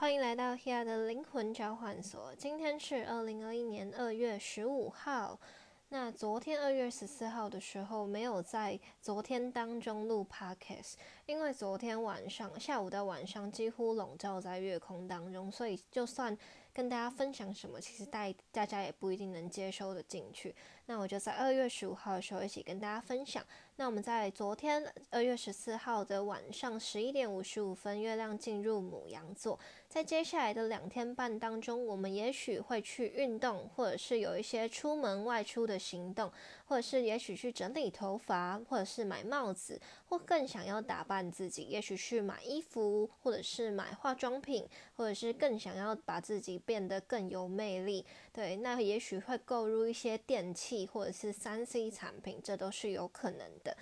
欢迎来到 Here 的灵魂交换所。今天是二零二一年二月十五号。那昨天二月十四号的时候，没有在昨天当中录 Podcast，因为昨天晚上下午到晚上几乎笼罩在月空当中，所以就算跟大家分享什么，其实大大家也不一定能接收的进去。那我就在二月十五号的时候一起跟大家分享。那我们在昨天二月十四号的晚上十一点五十五分，月亮进入母羊座。在接下来的两天半当中，我们也许会去运动，或者是有一些出门外出的行动，或者是也许去整理头发，或者是买帽子，或更想要打扮自己，也许去买衣服，或者是买化妆品，或者是更想要把自己变得更有魅力。对，那也许会购入一些电器或者是三 C 产品，这都是有可能的。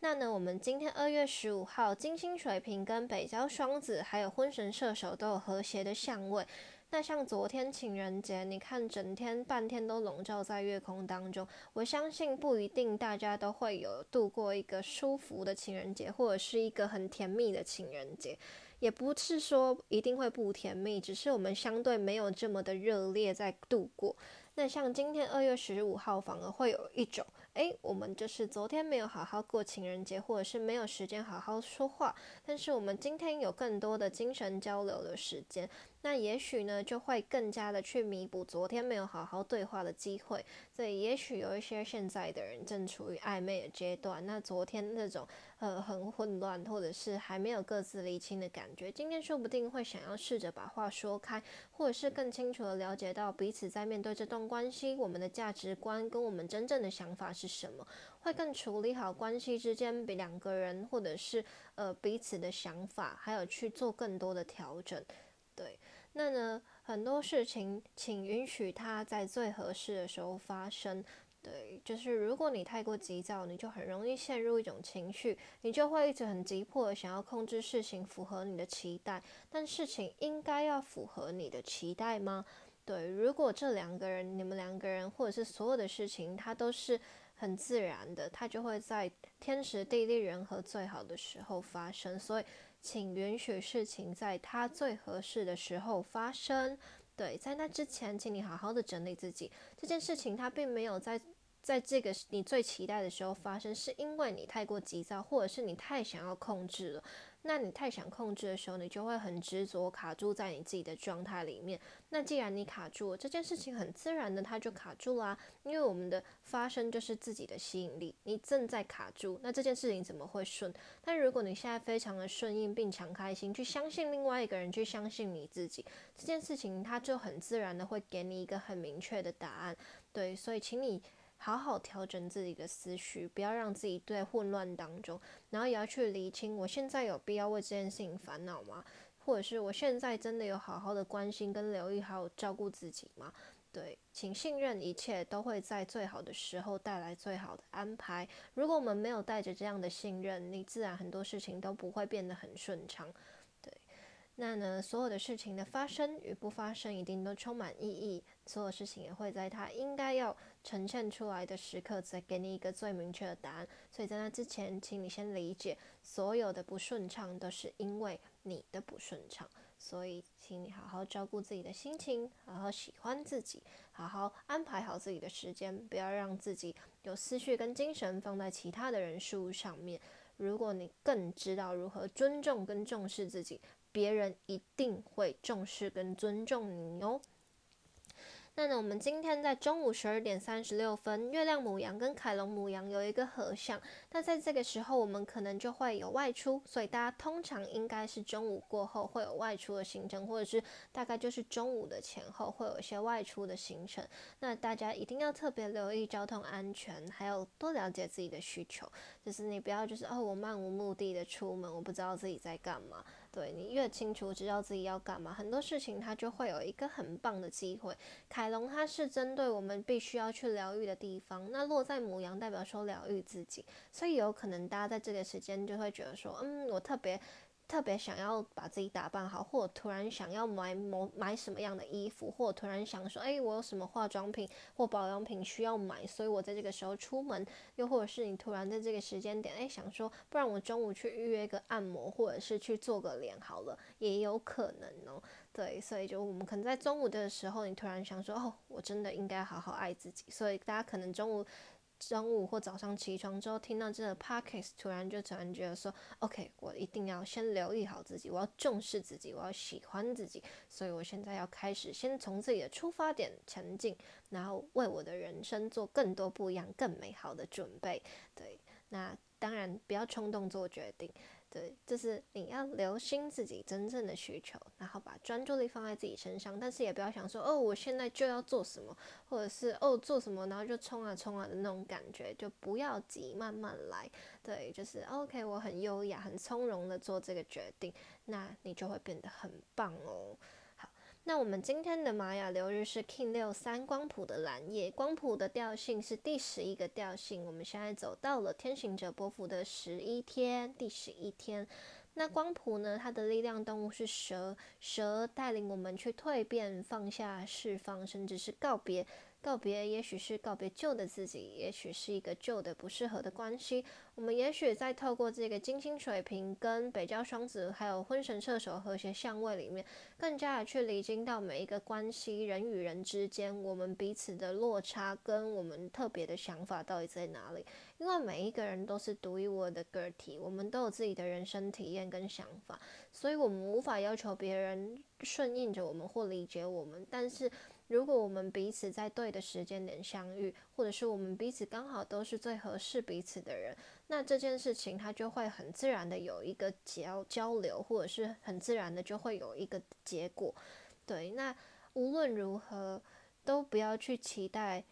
那呢，我们今天二月十五号，金星水瓶跟北交双子，还有婚神射手都有和谐的相位。那像昨天情人节，你看整天半天都笼罩在月空当中，我相信不一定大家都会有度过一个舒服的情人节，或者是一个很甜蜜的情人节，也不是说一定会不甜蜜，只是我们相对没有这么的热烈在度过。那像今天二月十五号，反而会有一种。哎，我们就是昨天没有好好过情人节，或者是没有时间好好说话，但是我们今天有更多的精神交流的时间。那也许呢，就会更加的去弥补昨天没有好好对话的机会。所以，也许有一些现在的人正处于暧昧的阶段，那昨天那种呃很混乱，或者是还没有各自厘清的感觉，今天说不定会想要试着把话说开，或者是更清楚的了解到彼此在面对这段关系，我们的价值观跟我们真正的想法是什么，会更处理好关系之间比两个人或者是呃彼此的想法，还有去做更多的调整。对，那呢，很多事情，请允许它在最合适的时候发生。对，就是如果你太过急躁，你就很容易陷入一种情绪，你就会一直很急迫的想要控制事情，符合你的期待。但事情应该要符合你的期待吗？对，如果这两个人，你们两个人，或者是所有的事情，它都是很自然的，它就会在天时地利人和最好的时候发生。所以。请允许事情在它最合适的时候发生。对，在那之前，请你好好的整理自己。这件事情它并没有在在这个你最期待的时候发生，是因为你太过急躁，或者是你太想要控制了。那你太想控制的时候，你就会很执着，卡住在你自己的状态里面。那既然你卡住了，这件事情很自然的，它就卡住啦。因为我们的发生就是自己的吸引力，你正在卡住，那这件事情怎么会顺？但如果你现在非常的顺应并强开心，去相信另外一个人，去相信你自己，这件事情它就很自然的会给你一个很明确的答案。对，所以请你。好好调整自己的思绪，不要让自己在混乱当中，然后也要去理清，我现在有必要为这件事情烦恼吗？或者是我现在真的有好好的关心跟留意，还有照顾自己吗？对，请信任一切都会在最好的时候带来最好的安排。如果我们没有带着这样的信任，你自然很多事情都不会变得很顺畅。对那呢，所有的事情的发生与不发生，一定都充满意义。所有事情也会在它应该要呈现出来的时刻，再给你一个最明确的答案。所以在那之前，请你先理解，所有的不顺畅都是因为你的不顺畅。所以，请你好好照顾自己的心情，好好喜欢自己，好好安排好自己的时间，不要让自己有思绪跟精神放在其他的人事物上面。如果你更知道如何尊重跟重视自己。别人一定会重视跟尊重你哦。那呢，我们今天在中午十二点三十六分，月亮母羊跟凯龙母羊有一个合相。那在这个时候，我们可能就会有外出，所以大家通常应该是中午过后会有外出的行程，或者是大概就是中午的前后会有一些外出的行程。那大家一定要特别留意交通安全，还有多了解自己的需求，就是你不要就是哦，我漫无目的的出门，我不知道自己在干嘛。对你越清楚知道自己要干嘛，很多事情它就会有一个很棒的机会。凯龙它是针对我们必须要去疗愈的地方，那落在母羊代表说疗愈自己，所以有可能大家在这个时间就会觉得说，嗯，我特别。特别想要把自己打扮好，或者突然想要买某买什么样的衣服，或者突然想说，哎，我有什么化妆品或保养品需要买，所以我在这个时候出门，又或者是你突然在这个时间点，哎，想说，不然我中午去预约个按摩，或者是去做个脸好了，也有可能哦。对，所以就我们可能在中午的时候，你突然想说，哦，我真的应该好好爱自己，所以大家可能中午。中午或早上起床之后听到这个 podcast，突然就突然觉得说，OK，我一定要先留意好自己，我要重视自己，我要喜欢自己，所以我现在要开始先从自己的出发点前进，然后为我的人生做更多不一样、更美好的准备。对，那当然不要冲动做决定。对，就是你要留心自己真正的需求，然后把专注力放在自己身上，但是也不要想说哦，我现在就要做什么，或者是哦做什么，然后就冲啊冲啊的那种感觉，就不要急，慢慢来。对，就是 OK，我很优雅、很从容的做这个决定，那你就会变得很棒哦。那我们今天的玛雅流日是 King 六三光谱的蓝夜，光谱的调性是第十一个调性。我们现在走到了天行者波幅的十一天，第十一天。那光谱呢？它的力量动物是蛇，蛇带领我们去蜕变、放下、释放，甚至是告别。告别，也许是告别旧的自己，也许是一个旧的不适合的关系。我们也许在透过这个金星水瓶、跟北交双子，还有婚神射手和谐相位里面，更加的去理清到每一个关系，人与人之间，我们彼此的落差跟我们特别的想法到底在哪里？因为每一个人都是独一无二的个体，我们都有自己的人生体验跟想法，所以我们无法要求别人顺应着我们或理解我们，但是。如果我们彼此在对的时间点相遇，或者是我们彼此刚好都是最合适彼此的人，那这件事情它就会很自然的有一个交交流，或者是很自然的就会有一个结果。对，那无论如何都不要去期待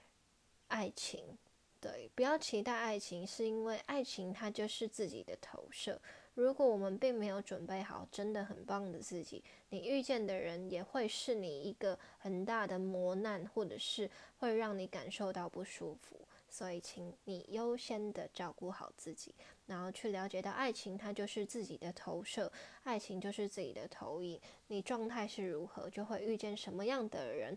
爱情，对，不要期待爱情，是因为爱情它就是自己的投射。如果我们并没有准备好真的很棒的自己，你遇见的人也会是你一个很大的磨难，或者是会让你感受到不舒服。所以，请你优先的照顾好自己，然后去了解到爱情它就是自己的投射，爱情就是自己的投影。你状态是如何，就会遇见什么样的人，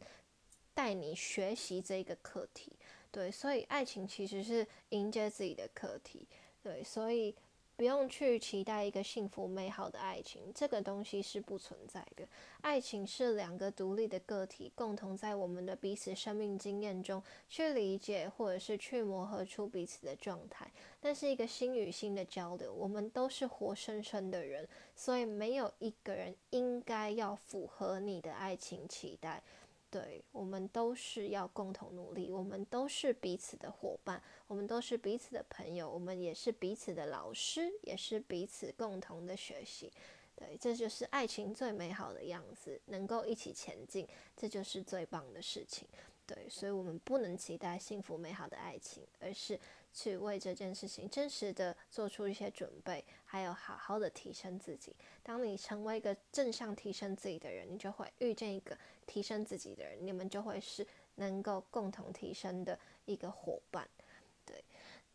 带你学习这个课题。对，所以爱情其实是迎接自己的课题。对，所以。不用去期待一个幸福美好的爱情，这个东西是不存在的。爱情是两个独立的个体，共同在我们的彼此生命经验中去理解，或者是去磨合出彼此的状态。那是一个心与心的交流。我们都是活生生的人，所以没有一个人应该要符合你的爱情期待。对我们都是要共同努力，我们都是彼此的伙伴，我们都是彼此的朋友，我们也是彼此的老师，也是彼此共同的学习。对，这就是爱情最美好的样子，能够一起前进，这就是最棒的事情。对，所以我们不能期待幸福美好的爱情，而是。去为这件事情真实的做出一些准备，还有好好的提升自己。当你成为一个正向提升自己的人，你就会遇见一个提升自己的人，你们就会是能够共同提升的一个伙伴。对，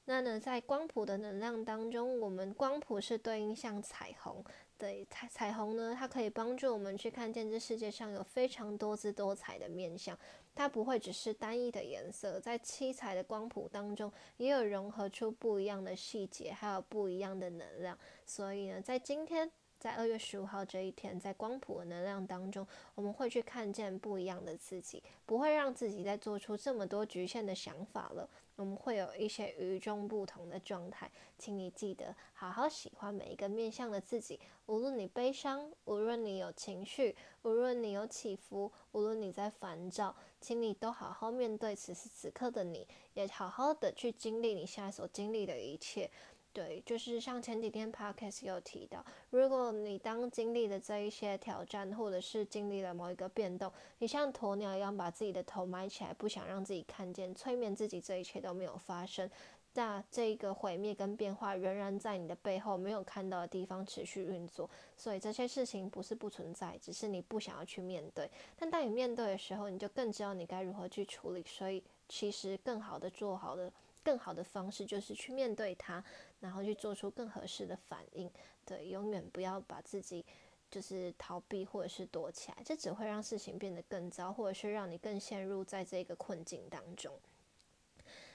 那呢，在光谱的能量当中，我们光谱是对应像彩虹。对彩彩虹呢，它可以帮助我们去看见这世界上有非常多姿多彩的面相，它不会只是单一的颜色，在七彩的光谱当中，也有融合出不一样的细节，还有不一样的能量。所以呢，在今天，在二月十五号这一天，在光谱的能量当中，我们会去看见不一样的自己，不会让自己再做出这么多局限的想法了。我们会有一些与众不同的状态，请你记得好好喜欢每一个面向的自己。无论你悲伤，无论你有情绪，无论你有起伏，无论你在烦躁，请你都好好面对此时此刻的你，也好好的去经历你现在所经历的一切。对，就是像前几天 podcast 有提到，如果你当经历了这一些挑战，或者是经历了某一个变动，你像鸵鸟一样把自己的头埋起来，不想让自己看见，催眠自己这一切都没有发生，那这个毁灭跟变化仍然在你的背后没有看到的地方持续运作，所以这些事情不是不存在，只是你不想要去面对。但当你面对的时候，你就更知道你该如何去处理，所以其实更好的做好的。更好的方式就是去面对它，然后去做出更合适的反应。对，永远不要把自己就是逃避或者是躲起来，这只会让事情变得更糟，或者是让你更陷入在这个困境当中。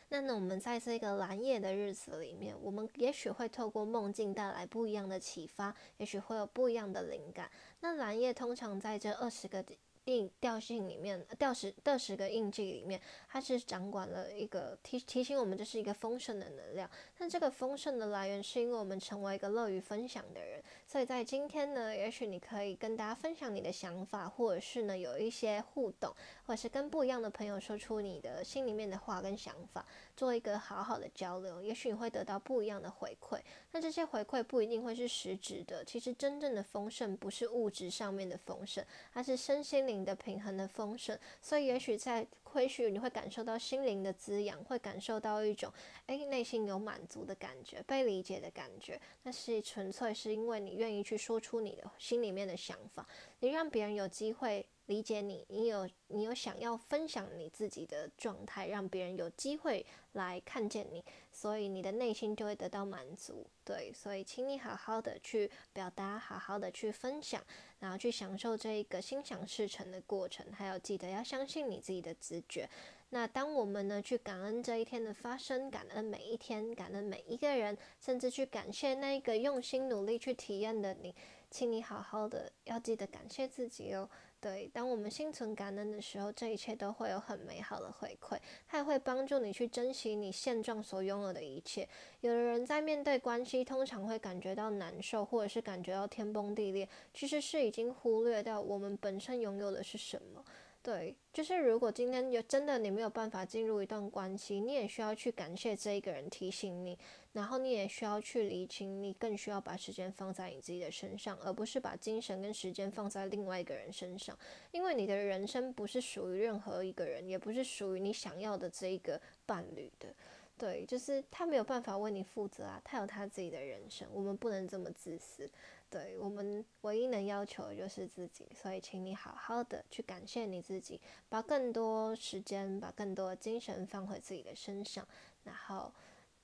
那呢，我们在这个蓝夜的日子里面，我们也许会透过梦境带来不一样的启发，也许会有不一样的灵感。那蓝夜通常在这二十个。印调性里面，调十的十个印记里面，它是掌管了一个提提醒我们，这是一个丰盛的能量。但这个丰盛的来源，是因为我们成为一个乐于分享的人。所以在今天呢，也许你可以跟大家分享你的想法，或者是呢有一些互动，或者是跟不一样的朋友说出你的心里面的话跟想法，做一个好好的交流。也许你会得到不一样的回馈。那这些回馈不一定会是实质的。其实真正的丰盛不是物质上面的丰盛，它是身心灵。的平衡的丰盛，所以也许在或许你会感受到心灵的滋养，会感受到一种诶内心有满足的感觉，被理解的感觉。那是纯粹是因为你愿意去说出你的心里面的想法，你让别人有机会理解你，你有你有想要分享你自己的状态，让别人有机会来看见你，所以你的内心就会得到满足。对，所以请你好好的去表达，好好的去分享。然后去享受这一个心想事成的过程，还有记得要相信你自己的直觉。那当我们呢去感恩这一天的发生，感恩每一天，感恩每一个人，甚至去感谢那个用心努力去体验的你，请你好好的要记得感谢自己哦。对，当我们心存感恩的时候，这一切都会有很美好的回馈，它也会帮助你去珍惜你现状所拥有的一切。有的人在面对关系，通常会感觉到难受，或者是感觉到天崩地裂，其实是已经忽略掉我们本身拥有的是什么。对，就是如果今天有真的你没有办法进入一段关系，你也需要去感谢这一个人提醒你，然后你也需要去理清，你更需要把时间放在你自己的身上，而不是把精神跟时间放在另外一个人身上，因为你的人生不是属于任何一个人，也不是属于你想要的这一个伴侣的。对，就是他没有办法为你负责啊，他有他自己的人生，我们不能这么自私。对我们唯一能要求的就是自己，所以请你好好的去感谢你自己，把更多时间、把更多精神放回自己的身上，然后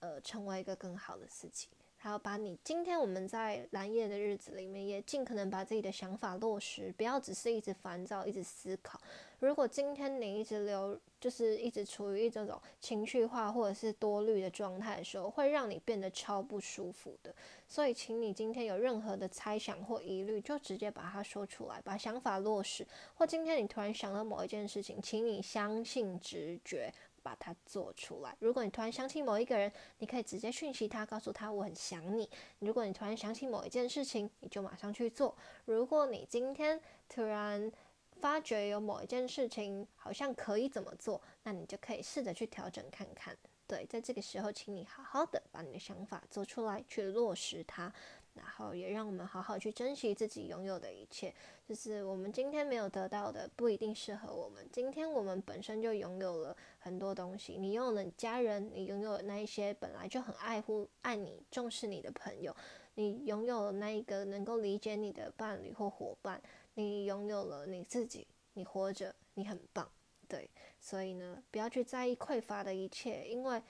呃，成为一个更好的自己。还要把你今天我们在蓝夜的日子里面，也尽可能把自己的想法落实，不要只是一直烦躁、一直思考。如果今天你一直留，就是一直处于这种情绪化或者是多虑的状态的时候，会让你变得超不舒服的。所以，请你今天有任何的猜想或疑虑，就直接把它说出来，把想法落实。或今天你突然想到某一件事情，请你相信直觉。把它做出来。如果你突然想起某一个人，你可以直接讯息他，告诉他我很想你。如果你突然想起某一件事情，你就马上去做。如果你今天突然发觉有某一件事情好像可以怎么做，那你就可以试着去调整看看。对，在这个时候，请你好好的把你的想法做出来，去落实它。然后也让我们好好去珍惜自己拥有的一切，就是我们今天没有得到的，不一定适合我们。今天我们本身就拥有了很多东西，你拥有了家人，你拥有了那一些本来就很爱护、爱你、重视你的朋友，你拥有了那一个能够理解你的伴侣或伙伴，你拥有了你自己，你活着，你很棒，对。所以呢，不要去在意匮乏的一切，因为。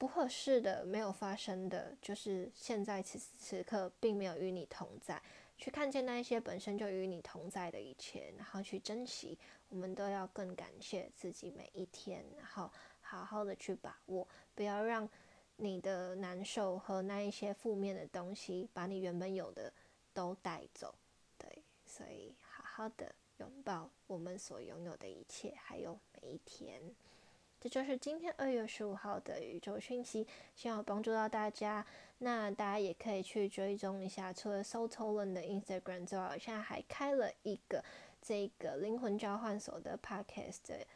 不合适的、没有发生的，就是现在此时此刻并没有与你同在。去看见那一些本身就与你同在的一切，然后去珍惜。我们都要更感谢自己每一天，然后好好的去把握，不要让你的难受和那一些负面的东西把你原本有的都带走。所以好好的拥抱我们所拥有的一切，还有每一天。这就是今天二月十五号的宇宙讯息，希望帮助到大家。那大家也可以去追踪一下，除了 s o t o l e n 的 Instagram 之外，现在还开了一个这个灵魂交换所的 Podcast 的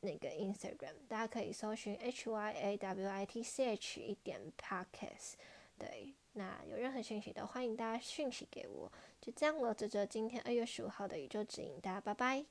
那个 Instagram，大家可以搜寻 H Y A W I T C H 一点 Podcast。对，那有任何讯息的欢迎大家讯息给我。就这样了，这就今天二月十五号的宇宙指引，大家拜拜。